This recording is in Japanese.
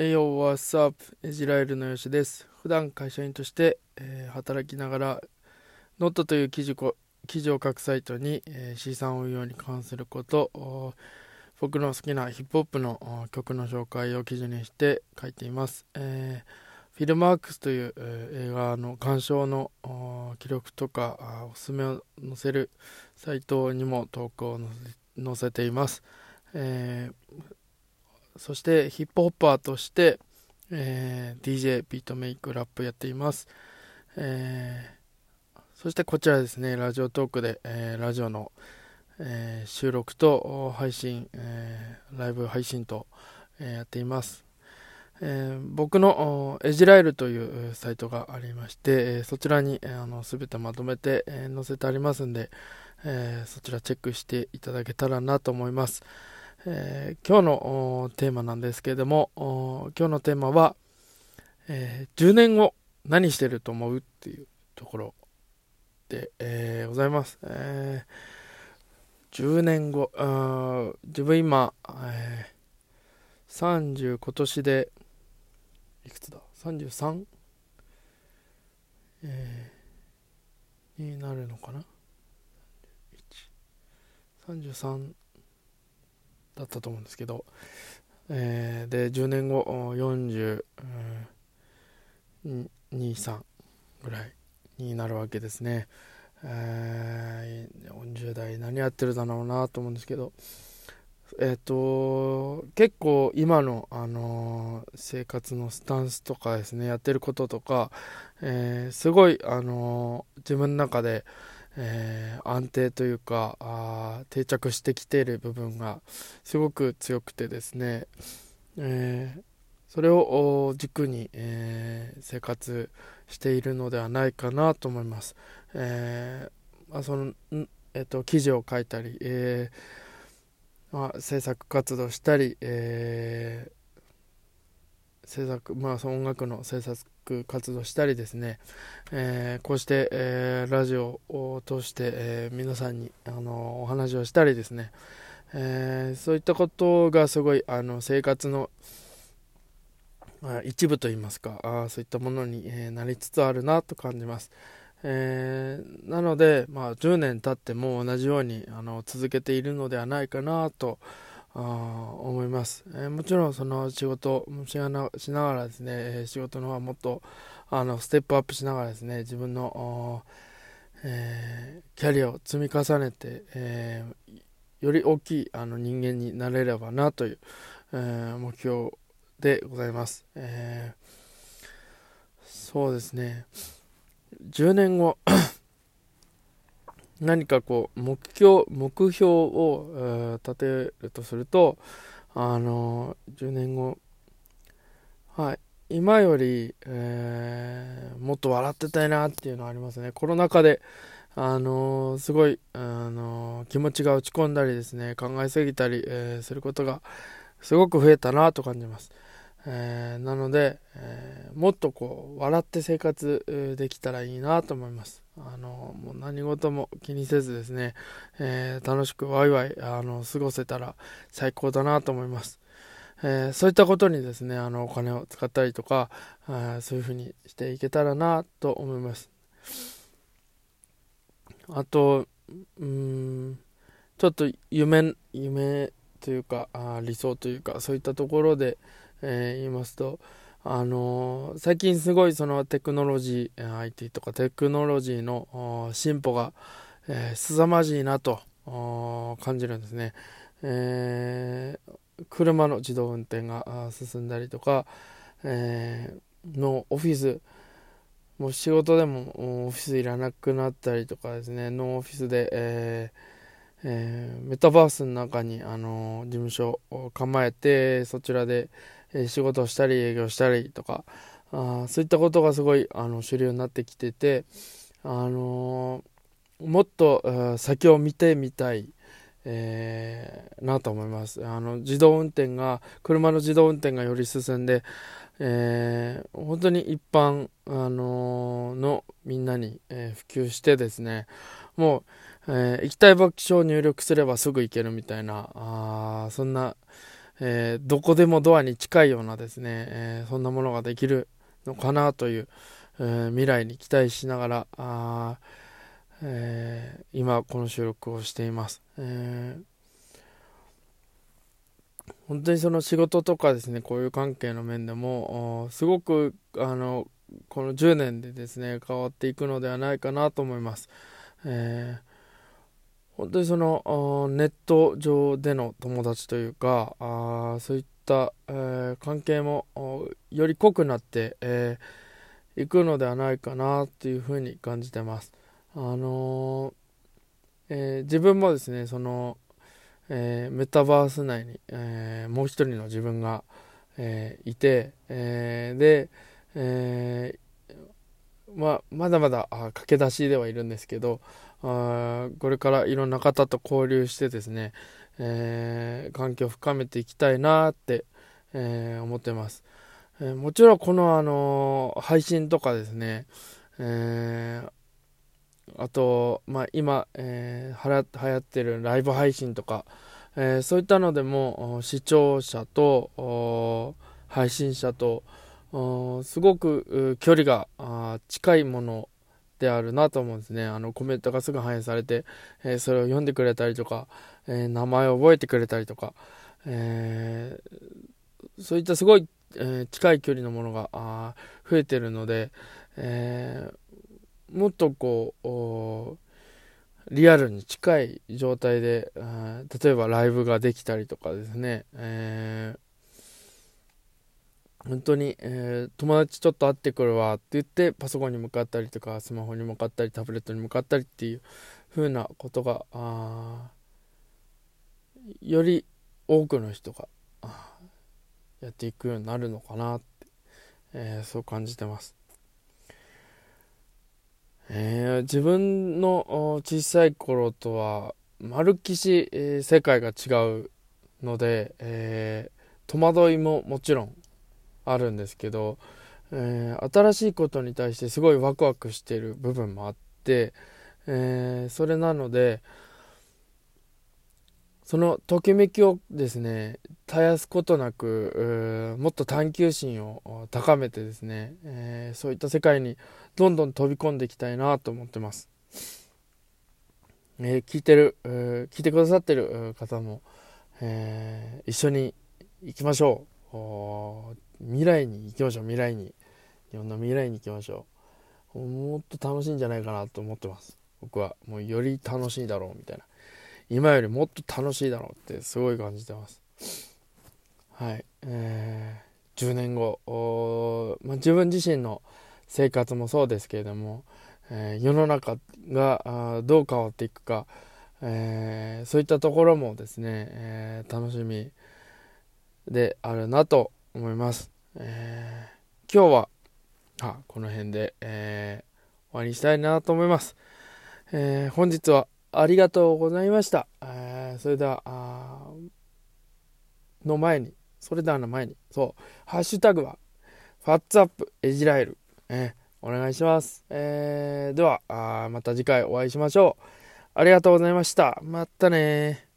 栄養はサープイジラエルのよしです。普段会社員として、えー、働きながらノットという記事記事を書くサイトに、えー、資産運用に関すること僕の好きなヒップホップの曲の紹介を記事にして書いています、えー、フィルマークスという、えー、映画の鑑賞の記録とかおすすめを載せるサイトにも投稿を載せています、えーそしてヒップホッパーとして、えー、DJ、ビートメイク、ラップやっています。えー、そしてこちらですね、ラジオトークで、えー、ラジオの、え収録と配信、えライブ配信と、えやっています。え僕のエジライルというサイトがありまして、そちらに、えー、あの全てまとめて、え載せてありますんで、えそちらチェックしていただけたらなと思います。えー、今日のテーマなんですけれども、今日のテーマは、えー、10年後何してると思うっていうところで、えー、ございます。えー、10年後、自分今、えー、30今年で、いくつだ ?33? えー、になるのかな ?33 だったと思うんですけど、えー、で10年後42、3ぐらいになるわけですね、えー、40代何やってるだろうなと思うんですけどえっ、ー、と結構今の、あのー、生活のスタンスとかですねやってることとか、え、すごい、あの自分の中で、えー、安定というかあ定着してきている部分がすごく強くてですね、えー、それを軸に、えー、生活しているのではないかなと思います。えまあ、そのえーと、記事を書いたり、えまあ、制作活動したり、え制作まあその音楽の制作活動したりですね、えー、こうして、えー、ラジオを通して、えー、皆さんにあのお話をしたりですね、えそういったことがすごいあの生活の一部といいますかあそういったものに、えなりつつあるなと感じます。えー、なので、まあ、10年経っても同じようにあの続けているのではないかなと思います、えー、もちろんその仕事もしながらですね仕事の方はもっとあのステップアップしながらですね自分の、えー、キャリアを積み重ねて、えー、より大きいあの人間になれればなという、えー、目標でございます、えそうですね。10年後何かこう目標目標を、立てるとするとあの10年後はい今より、えー、もっと笑ってたいなっていうのはありますね。コロナ禍であのすごい、あの気持ちが落ち込んだりですね考えすぎたり、えー、することがすごく増えたなと感じます。えー、なので、えー、もっとこう笑って生活できたらいいなと思います。あのもう何事も気にせずですね、えー、楽しくワイワイあの過ごせたら最高だなと思います、えそういったことにですねあのお金を使ったりとかあそういうふうにしていけたらなと思います。あとうんちょっと夢夢というかあ理想というかそういったところで、えー、言いますと、あのー、最近すごいそのテクノロジー、IT とかテクノロジーの進歩が、えー、凄まじいなと感じるんですね。えー、車の自動運転が進んだりとか、えー、のオフィス、もう仕事でもオフィスいらなくなったりとかですね、ノーオフィスで、えーえー、メタバースの中に、あの事務所を構えてそちらで、仕事をしたり営業したりとかあそういったことがすごいあの主流になってきてて、あのもっと先を見てみたい、えー、なと思います。あの自動運転が車の自動運転がより進んで、えー、本当に一般、あののみんなに、え、普及してですねもうえー、行きたい場所を入力すればすぐ行けるみたいな、あそんな、えー、どこでもドアに近いようなですね、えー、そんなものができるのかなという、えー、未来に期待しながら、あえ今この収録をしています。え本当にその仕事とかですね、こういう関係の面でも、すごく、あの、この10年でですね、変わっていくのではないかなと思います。えー、本当にそのネット上での友達というかあそういった、えー、関係もより濃くなってい、えー、くのではないかなっていうふうに感じてます。あのー、え自分もですねその、えメタバース内に、えもう一人の自分が、えいて、えで、えまあ、まだまだ駆け出しではいるんですけど、あこれからいろんな方と交流してですね、えー、関係を深めていきたいなって、えー、思ってます。えー、もちろんこの、あの配信とかですね、えあと、まあ、今、えー、流行ってるライブ配信とか、えそういったのでも視聴者と配信者とすごく距離が近いものであるなと思うんですね。あのコメントがすぐ反映されて、えー、それを読んでくれたりとか、えー、名前を覚えてくれたりとか、えー、そういったすごい、え近い距離のものがあ増えてるので、えもっとこうリアルに近い状態で、例えばライブができたりとかですね、えー本当に、えー、友達ちょっと会ってくるわって言ってパソコンに向かったりとかスマホに向かったりタブレットに向かったりっていう風なことがあより多くの人がやっていくようになるのかなって、えー、そう感じてます。えー、自分の小さい頃とはまるっきし、えー、世界が違うので、えー、戸惑いももちろんあるんですけど、えー、新しいことに対してすごいワクワクしてる部分もあって、えー、それなのでそのときめきをですね絶やすことなくもっと探求心を高めてですね、えー、そういった世界にどんどん飛び込んでいきたいなと思ってます。えー、聞いてる、えー、聞いてくださってる方も、えー、一緒に行きましょう。未来に行きましょう未来にいろんな未来に行きましょう。もっと楽しいんじゃないかなと思ってます。僕はもうより楽しいだろうみたいな。今よりもっと楽しいだろうってすごい感じてます。はい。えー、10年後、まあ、自分自身の生活もそうですけれども、えー、世の中がどう変わっていくか、えー、そういったところもですね、えー、楽しみであるなと思います。えー、今日はあこの辺で、えー、終わりにしたいなと思います。えー、本日はありがとうございました。えー、それでは、の前に、それではの前に、そう、ハッシュタグは、ファッツアップエジラエル、えー、お願いします。えー、では、また次回お会いしましょう。ありがとうございました。またね